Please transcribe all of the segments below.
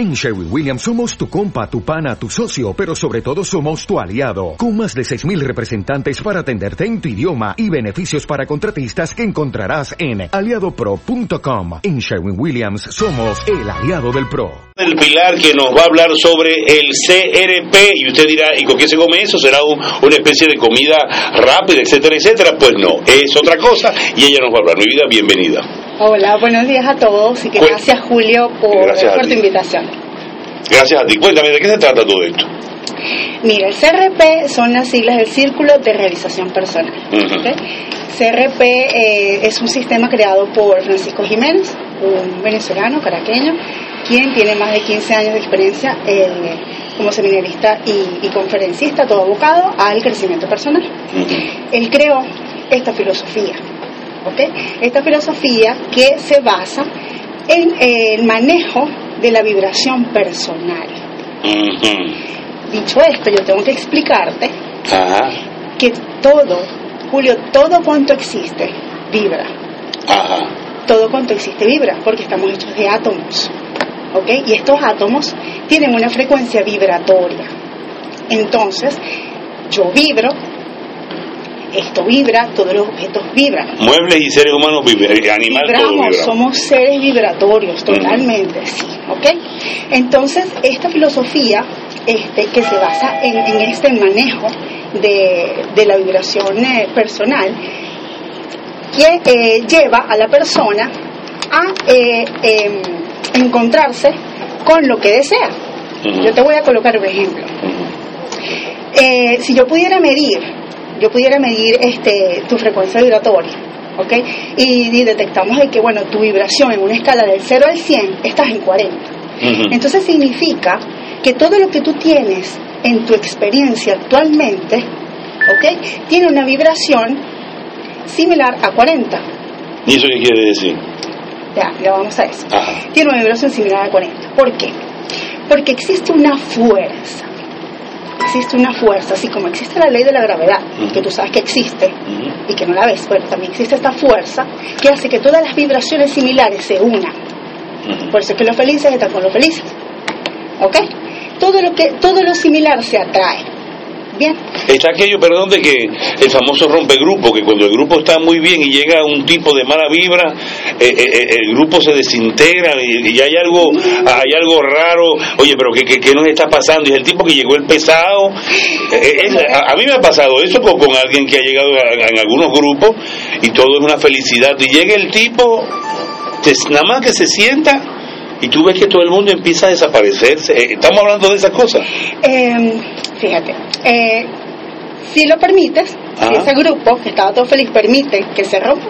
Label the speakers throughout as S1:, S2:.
S1: En Sherwin Williams somos tu compa, tu pana, tu socio, pero sobre todo somos tu aliado, con más de 6.000 representantes para atenderte en tu idioma y beneficios para contratistas que encontrarás en aliadopro.com. En Sherwin Williams somos el aliado del PRO.
S2: El Pilar que nos va a hablar sobre el CRP y usted dirá, ¿y con qué se come eso? ¿Será un- una especie de comida rápida, etcétera, etcétera? Pues no, es otra cosa y ella nos va a hablar. Mi vida, bienvenida.
S3: Hola, buenos días a todos y que
S2: Pues-
S3: gracias Julio por,
S2: Gracias
S3: por tu invitación.
S2: Gracias a ti. Cuéntame, ¿de qué se trata todo esto?
S3: Mira, el CRP son las siglas del Círculo de Realización Personal. CRP eh, es un sistema creado por Francisco Jiménez, un venezolano, caraqueño, quien tiene más de 15 años de experiencia eh, como seminarista y, y conferencista, todo abocado al crecimiento personal. Él creó esta filosofía, ¿ok? Esta filosofía que se basa en el manejo de la vibración personal. Dicho esto, yo tengo que explicarte que todo, Julio, todo cuanto existe vibra.
S2: ajá.
S3: Todo cuanto existe vibra, porque estamos hechos de átomos. ¿Ok? Y estos átomos tienen una frecuencia vibratoria. Entonces, yo vibro, esto vibra, todos los objetos vibran.
S2: Muebles y seres humanos viven, eh, animal todo
S3: Vibramos,
S2: vibra.
S3: somos seres vibratorios, totalmente, sí, ¿ok? Entonces, esta filosofía este, que se basa en, en este manejo de, de la vibración eh, personal, que eh, lleva a la persona a eh, em, encontrarse con lo que desea. Yo te voy a colocar un ejemplo. Si yo pudiera medir, yo pudiera medir este, tu frecuencia vibratoria, ¿ok? Y, y detectamos de que, bueno, tu vibración en una escala del 0 al 100 estás en 40.
S2: Ujú.
S3: Entonces significa que todo lo que tú tienes en tu experiencia actualmente, ¿ok? Tiene una vibración similar a 40.
S2: ¿Y eso qué quiere decir?
S3: Ya, ya vamos a eso.
S2: Ajá.
S3: Tiene una vibración similar a 40. ¿Por qué? Porque existe una fuerza. Existe una fuerza, así como existe la ley de la gravedad, que tú sabes que existe y que no la ves, pero también existe esta fuerza que hace que todas las vibraciones similares se unan. Por eso es que los felices están con los felices. ¿Ok? Todo lo, que, todo lo similar se atrae.
S2: Está aquello, perdón, de que el famoso rompegrupo, que cuando el grupo está muy bien y llega un tipo de mala vibra, eh, eh, eh, el grupo se desintegra y, y hay algo hay algo raro. Oye, pero ¿qué, qué, qué nos está pasando? Y es el tipo que llegó el pesado. Es- a, a mí me ha pasado eso con, con alguien que ha llegado a- en algunos grupos y todo es una felicidad. Y llega el tipo, nada más que se sienta. Y tú ves que todo el mundo empieza a desaparecerse. Eh, Estamos hablando de esas cosas.
S3: Eh, fíjate, eh, si lo permites, si ese grupo que estaba todo feliz permite que se rompa,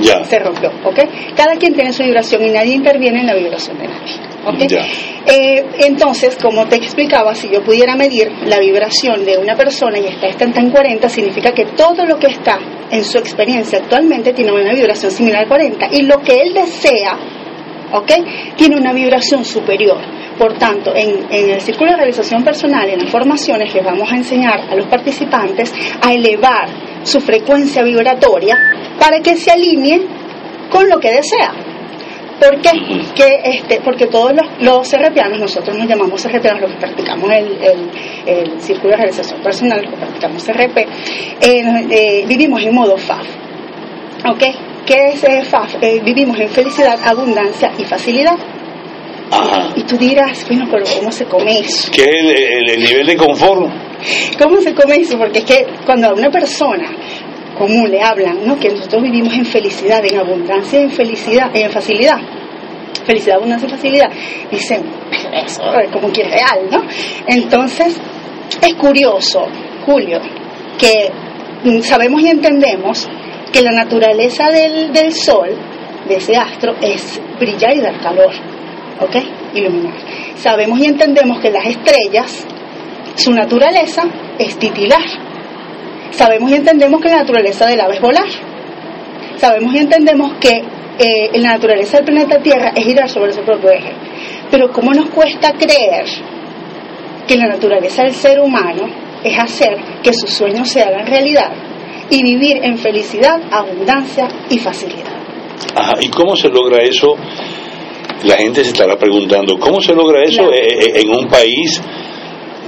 S2: Ya.
S3: se rompió, ¿ok? Cada quien tiene su vibración y nadie interviene en la vibración de nadie, ¿ok?
S2: Ya.
S3: Eh, entonces, como te explicaba, si yo pudiera medir la vibración de una persona y está esta en 40, significa que todo lo que está en su experiencia actualmente tiene una vibración similar a 40 y lo que él desea, ¿ok? Tiene una vibración superior. Por tanto, en, en el círculo de realización personal, en las formaciones, les vamos a enseñar a los participantes a elevar su frecuencia vibratoria para que se alinee con lo que desea. ¿Por qué? Que, este, porque todos los, los CRPanos, nosotros nos llamamos CRPanos, los que practicamos el, el- el círculo de realización personal, los que practicamos CRP, eh, eh, vivimos en modo FAF. ¿Ok? ¿Qué es eh, vivimos en felicidad, abundancia y facilidad.
S2: Ajá.
S3: Y tú dirás, bueno, pero ¿cómo se come eso?
S2: que es el, el- el nivel de confort.
S3: ¿Cómo se come eso? Porque es que cuando a una persona común le hablan, ¿no? Que nosotros vivimos en felicidad, en abundancia, en felicidad, en facilidad. Felicidad, abundancia y facilidad. Dicen, "Pero eso es como que es real, ¿no? Entonces, es curioso, Julio, que sabemos y entendemos que la naturaleza del, del sol, de ese astro, es brillar y dar calor, ¿ok? Iluminar. Sabemos y entendemos que las estrellas, su naturaleza es titilar. Sabemos y entendemos que la naturaleza del ave es volar. Sabemos y entendemos que eh, la naturaleza del planeta Tierra es girar sobre su propio eje. Pero ¿cómo nos cuesta creer que la naturaleza del ser humano es hacer que sus sueños se hagan realidad y vivir en felicidad, abundancia y facilidad?
S2: Ajá. ¿Y cómo se logra eso la gente se estará preguntando, ¿cómo se logra eso
S3: Claro.
S2: eh, eh, en un país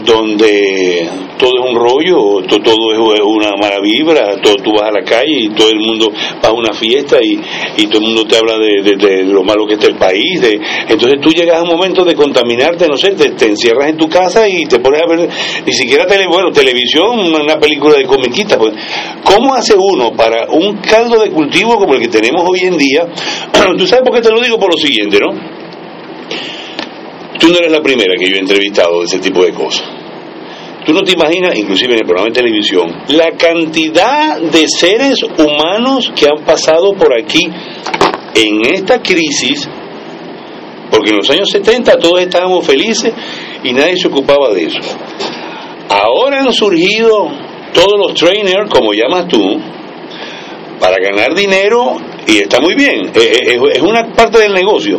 S2: donde todo es un rollo, to- todo es una mala vibra, todo, tú vas a la calle y todo el mundo va a una fiesta y, y todo el mundo te habla de, lo malo que está el país. De, entonces tú llegas a un momento de contaminarte, no sé, te, te encierras en tu casa y te pones a ver ni siquiera tele, bueno, televisión, una película de comiquita. Pues. ¿Cómo hace uno para un caldo de cultivo como el que tenemos hoy en día? tú sabes por qué te lo digo por lo siguiente, ¿no? Tú no eres la primera que yo he entrevistado de ese tipo de cosas. Tú no te imaginas, inclusive en el programa de televisión, la cantidad de seres humanos que han pasado por aquí en esta crisis, porque en los años 70 todos estábamos felices y nadie se ocupaba de eso. Ahora han surgido todos los trainers, como llamas tú, para ganar dinero y está muy bien, es una parte del negocio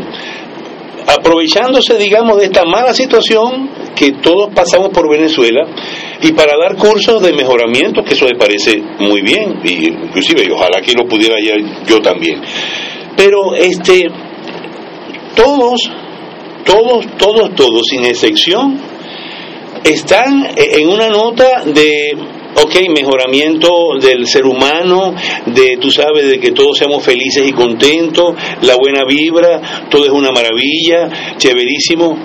S2: aprovechándose, digamos, de esta mala situación que todos pasamos por Venezuela y para dar cursos de mejoramiento, que eso me parece muy bien, y inclusive y ojalá que lo pudiera yo, también. Pero este, todos, todos, todos, todos, sin excepción, están en una nota de ok, mejoramiento del ser humano, de, tú sabes, de que todos seamos felices y contentos, la buena vibra, todo es una maravilla, chéverísimo.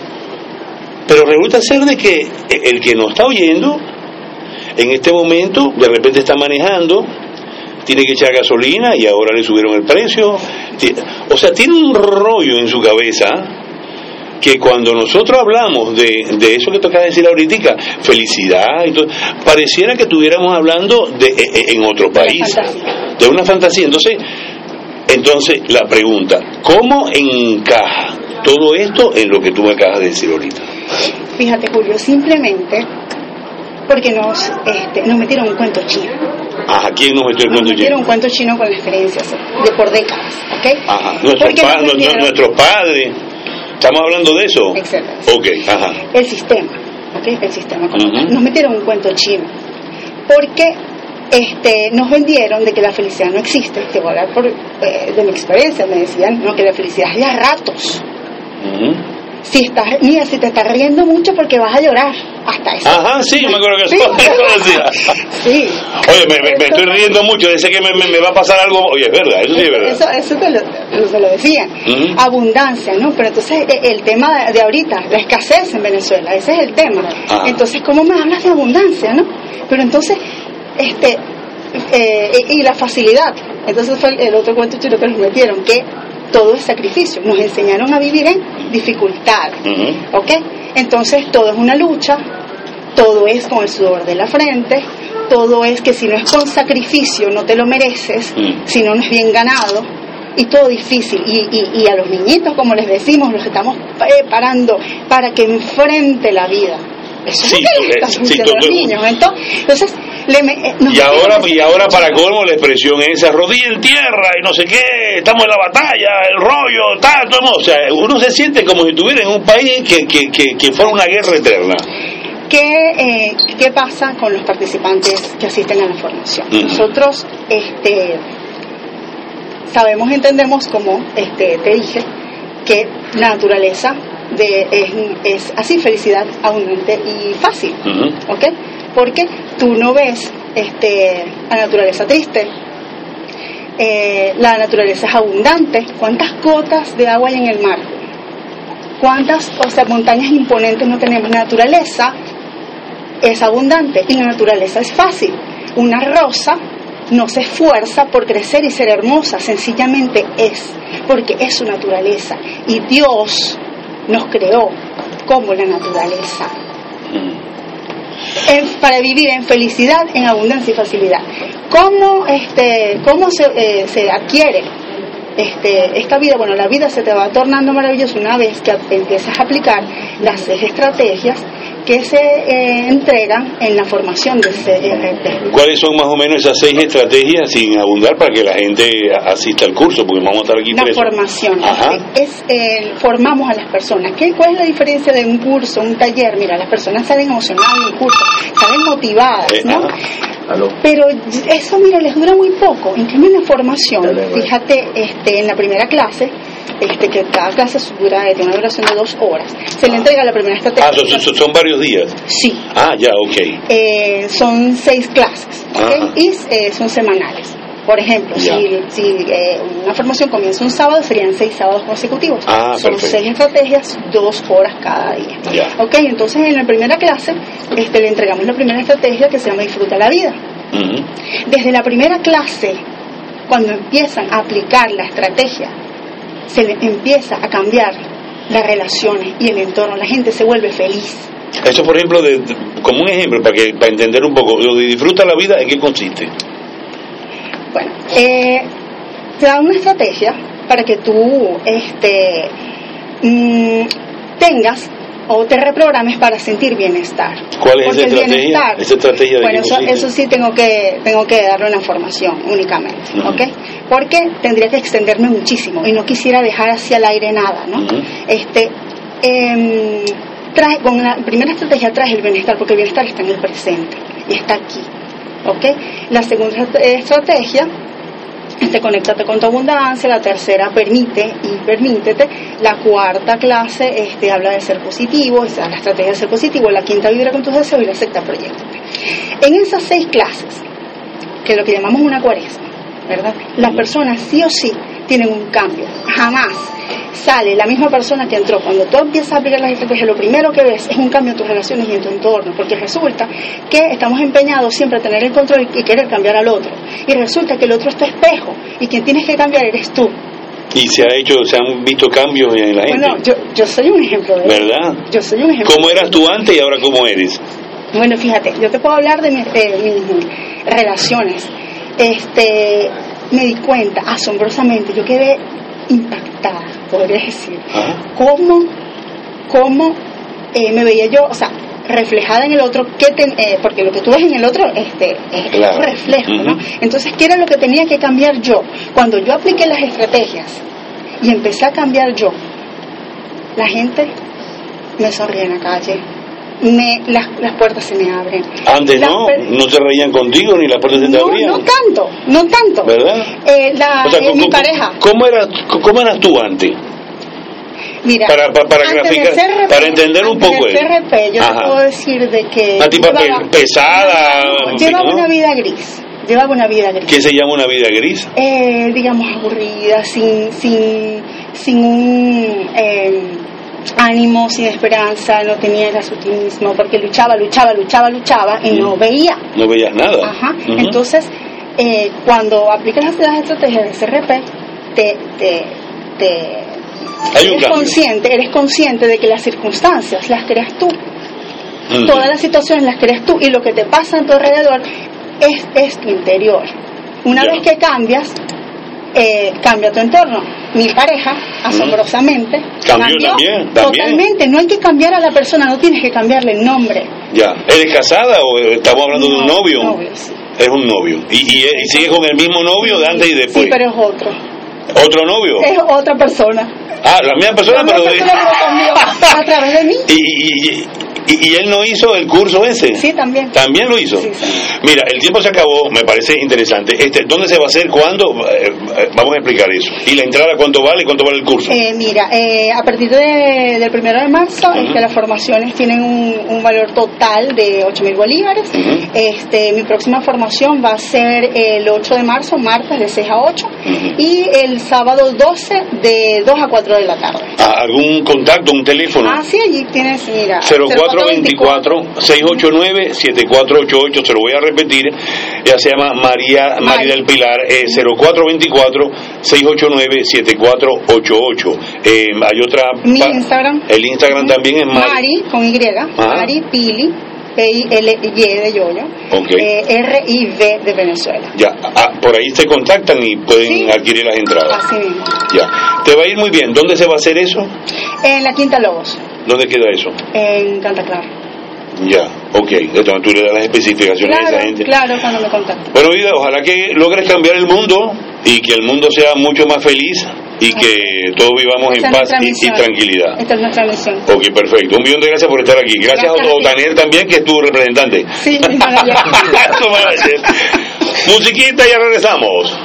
S2: Pero resulta ser de que el que nos está oyendo, en este momento, de repente está manejando, tiene que echar gasolina y ahora le subieron el precio. O sea, tiene un rollo en su cabeza que cuando nosotros hablamos de, de eso que toca decir ahorita, felicidad, y todo, pareciera que estuviéramos hablando de, e, en otro país, de una fantasía. Entonces, entonces la pregunta, ¿cómo encaja todo esto en lo que tú me acabas de decir ahorita?
S3: Fíjate, Julio, simplemente porque nos, este, nos metieron un cuento chino.
S2: Ajá, ¿quién nos metió el
S3: Nos
S2: cuento
S3: metieron
S2: chino?
S3: un cuento chino con experiencias de por décadas, ¿ok?
S2: Ajá, nuestros pa- nu- nu-
S3: metieron-
S2: nuestros padres, ¿estamos hablando de eso?
S3: Excelente.
S2: Ok, ajá.
S3: el sistema, ¿ok? El sistema. tal. Nos metieron un cuento chino. Porque este, nos vendieron de que la felicidad no existe. Te voy a hablar por, eh, de mi experiencia. Me decían no, que la felicidad es de a ratos.
S2: Ujú.
S3: Si estás, mira, si te estás riendo mucho porque vas a llorar. Hasta eso.
S2: Ajá, sí, yo me acuerdo que
S3: Sí.
S2: eso, decía.
S3: Sí.
S2: Oye, me, me- me estoy riendo mucho, dice que me, va a pasar algo. Oye, es verdad, eso sí es verdad.
S3: Eso, eso te lo.
S2: Ujú.
S3: Abundancia, ¿no? Pero entonces eh, el tema de ahorita, la escasez en Venezuela, ese es el tema.
S2: Ajá.
S3: Entonces, ¿cómo me hablas de abundancia, no? Pero entonces, este, eh, y, y la facilidad. Entonces fue el, otro cuento chino que nos metieron, que todo es sacrificio. Nos enseñaron a vivir en dificultad. ¿Ok? Entonces todo es una lucha, todo es con el sudor de la frente, todo es que si no es con sacrificio no te lo mereces,
S2: Mm.
S3: si no no es bien ganado, y todo difícil. Y, y, y a los niñitos, como les decimos, los estamos preparando para que enfrente la vida. Eso
S2: Sí,
S3: es lo que
S2: sí, tú-
S3: los niños. Entonces, entonces le me- eh,
S2: Y ahora, y ahora para colmo la expresión esa, rodilla en tierra y no sé qué, estamos en la batalla, el rollo, tal, todo, o sea, uno se siente como si estuviera en un país que, que, que, que fuera una guerra eterna.
S3: ¿Qué, eh, ¿Qué pasa con los participantes que asisten a la formación?
S2: Ujú.
S3: Nosotros este, sabemos, entendemos, como este, te dije, que naturaleza de, es, es así, felicidad abundante y fácil. ¿ok? Porque tú no ves este, la naturaleza triste, eh, la naturaleza es abundante. ¿Cuántas gotas de agua hay en el mar? ¿Cuántas o sea, montañas imponentes no tenemos? La naturaleza es abundante y la naturaleza es fácil. Una rosa no se esfuerza por crecer y ser hermosa, sencillamente es, porque es su naturaleza. Y Dios nos creó como la naturaleza en- para vivir en felicidad, en abundancia y facilidad. ¿Cómo, este, cómo se, eh, se adquiere este, esta vida? Bueno, la vida se te va tornando maravillosa una vez que empiezas a aplicar las seis estrategias que se eh, entregan en la formación de CRT.
S2: ¿Cuáles son más o menos esas seis estrategias sin abundar para que la gente asista al curso? Porque vamos a estar aquí
S3: La
S2: presos.
S3: formación
S2: Ajá.
S3: es eh, formamos a las personas. ¿Qué, ¿Cuál es la diferencia de un curso, un taller? Mira, las personas salen emocionadas de un curso, salen motivadas,
S2: Eh,
S3: ¿no?
S2: ajá.
S3: Pero eso, mira, les dura muy poco. En cambio, en la formación, fíjate, este, en la primera clase, este, que cada clase dura, tiene una duración de dos horas. Se le entrega la primera estrategia.
S2: Ah, son, son- son varios días.
S3: Sí.
S2: Ah, ya, ok.
S3: Eh, son seis clases y eh, son semanales. Por ejemplo, si, si eh, una formación comienza un sábado, serían seis sábados consecutivos.
S2: Ah,
S3: son
S2: perfecto.
S3: seis estrategias, dos horas cada día. Ok, entonces en la primera clase este, le entregamos la primera estrategia que se llama Disfruta la vida. Desde la primera clase, cuando empiezan a aplicar la estrategia, se le empieza a cambiar las relaciones y el entorno. La gente se vuelve feliz.
S2: Eso, por ejemplo, de, de- como un ejemplo, para, que, para entender un poco, lo de disfruta la vida, ¿en qué consiste?
S3: Bueno, eh, te una estrategia para que tú este, mm, tengas o te reprogrames para sentir bienestar.
S2: ¿Cuál es
S3: Porque
S2: esa
S3: el
S2: estrategia?
S3: bienestar-
S2: ¿Esa estrategia de
S3: bueno, eso, sí tengo que tengo que darle una formación únicamente. ¿ok? Porque tendría que extenderme muchísimo y no quisiera dejar hacia el aire nada, ¿no? Este, em, trae, con la primera estrategia trae el bienestar, porque el bienestar está en el presente y está aquí, ¿ok? La segunda est- estrategia este, conéctate con tu abundancia, la tercera permite y permítete, la cuarta clase este, habla de ser positivo, es la estrategia de ser positivo, la quinta vibra con tus deseos y la sexta proyectate. En esas seis clases, que es lo que llamamos una cuaresma, ¿verdad? Las personas sí o sí tienen un cambio, jamás sale la misma persona que entró. Cuando tú empiezas a aplicar las estrategias, lo primero que ves es un cambio en tus relaciones y en tu entorno, porque resulta que estamos empeñados siempre a tener el control y querer cambiar al otro. Y resulta que el otro es tu espejo y quien tienes que cambiar eres tú.
S2: Y se ha hecho, se han visto cambios en la gente.
S3: Bueno, yo, yo soy un ejemplo de eso.
S2: ¿Verdad?
S3: Yo soy un ejemplo.
S2: ¿Cómo eras tú antes y ahora cómo eres?
S3: Bueno, fíjate, yo te puedo hablar de mis, de mis relaciones. Este, me di cuenta asombrosamente, yo quedé impactada, podría decir,
S2: Ajá.
S3: cómo, cómo eh, me veía yo, o sea, reflejada en el otro, qué ten- eh, porque lo que tú ves en el otro este, es
S2: Claro.
S3: un reflejo, ¿no? Entonces, ¿qué era lo que tenía que cambiar yo? Cuando yo apliqué las estrategias y empecé a cambiar yo, la gente me sonríe en la calle, me, las, las puertas se me abren.
S2: Antes
S3: Las
S2: no, no se reían contigo ni las puertas se te
S3: no,
S2: abrían.
S3: no tanto, no tanto.
S2: ¿Verdad?
S3: Eh, la,
S2: O sea,
S3: eh,
S2: ¿cómo-
S3: mi pareja,
S2: ¿cómo eras, ¿Cómo eras tú antes?
S3: mira,
S2: para- para- para graficar-
S3: CRP,
S2: para entender un poco.
S3: CRP, yo
S2: Ajá.
S3: te puedo decir de que
S2: Una tipa
S3: llevaba-
S2: pesada,
S3: llevaba
S2: ¿no?
S3: una vida gris, llevaba una vida gris.
S2: ¿Qué se llama una vida gris?
S3: eh, digamos, aburrida, sin, sin, sin un eh, ánimo, sin esperanza, no tenía el optimismo, porque luchaba, luchaba, luchaba, luchaba y no
S2: Mm.
S3: veía.
S2: No veías nada.
S3: Ajá. Entonces, eh, cuando aplicas las, las estrategias de CRP, te, te, eres consciente, eres consciente de que las circunstancias las creas tú
S2: Ujú.
S3: todas las situaciones las creas tú y lo que te pasa a tu alrededor es, es tu interior. Una vez que cambias, eh, cambia tu entorno. Mi pareja, asombrosamente,
S2: Cambió también, también.
S3: totalmente. No hay que cambiar a la persona, no tienes que cambiarle el nombre.
S2: Ya. ¿Eres casada o estamos hablando de un
S3: No,
S2: novio?
S3: novio, sí.
S2: Es un novio. ¿Y, y, y sigues con el mismo novio de antes y después?
S3: Sí, pero es otro.
S2: ¿Otro novio?
S3: Es otra persona.
S2: Ah, la misma persona,
S3: La misma
S2: pero...
S3: persona cambió a través de mí.
S2: y, y, y, y- él no hizo el curso ese?
S3: Sí, también.
S2: ¿También lo hizo?
S3: Sí, sí.
S2: Mira, el tiempo se acabó, me parece interesante. Este, ¿Dónde se va a hacer? ¿Cuándo? Eh, eh, vamos a explicar eso. ¿Y la entrada cuánto vale? ¿Cuánto vale el curso?
S3: Eh, mira, eh, a partir de- del primero de marzo, este, las formaciones tienen un, un valor total de 8 mil bolívares. Este, mi próxima formación va a ser el 8 de marzo, martes, de 6 a 8.
S2: Ujú.
S3: Y el sábado 12, de 2 a 4 de la tarde.
S2: Ah, ¿Algún contacto, un teléfono?
S3: Ah, sí, allí tienes, mira.
S2: 0424-689-7488, se lo voy a repetir, ella se llama María, María del Pilar, eh, 0424-689-7488. Eh, hay otra...
S3: Mi Instagram.
S2: El Instagram también es Mari.
S3: Mari, con Y. Mari Pili, P-I-L-Y de Yoyo. Eh, R-I-V de Venezuela.
S2: Ya, ah, por ahí se contactan y pueden
S3: Sí.
S2: adquirir las entradas.
S3: Así mismo.
S2: Ya, te va a ir muy bien. ¿Dónde se va a hacer eso?
S3: En la Quinta Lobos,
S2: ¿Dónde queda eso?
S3: en Canta Clara.
S2: Ya, ok. Entonces tú le das las especificaciones a
S3: Claro,
S2: esa gente.
S3: claro, cuando me contactan.
S2: Bueno, vida, ojalá que logres cambiar el mundo y que el mundo sea mucho más feliz y que todos vivamos
S3: Esa
S2: en paz y, y tranquilidad.
S3: Esta es nuestra misión.
S2: Ok, perfecto. Un millón de gracias por estar aquí. Gracias,
S3: Gracias
S2: a
S3: a ti.
S2: Otaniel también, que es tu representante.
S3: Sí.
S2: Musiquita ya regresamos.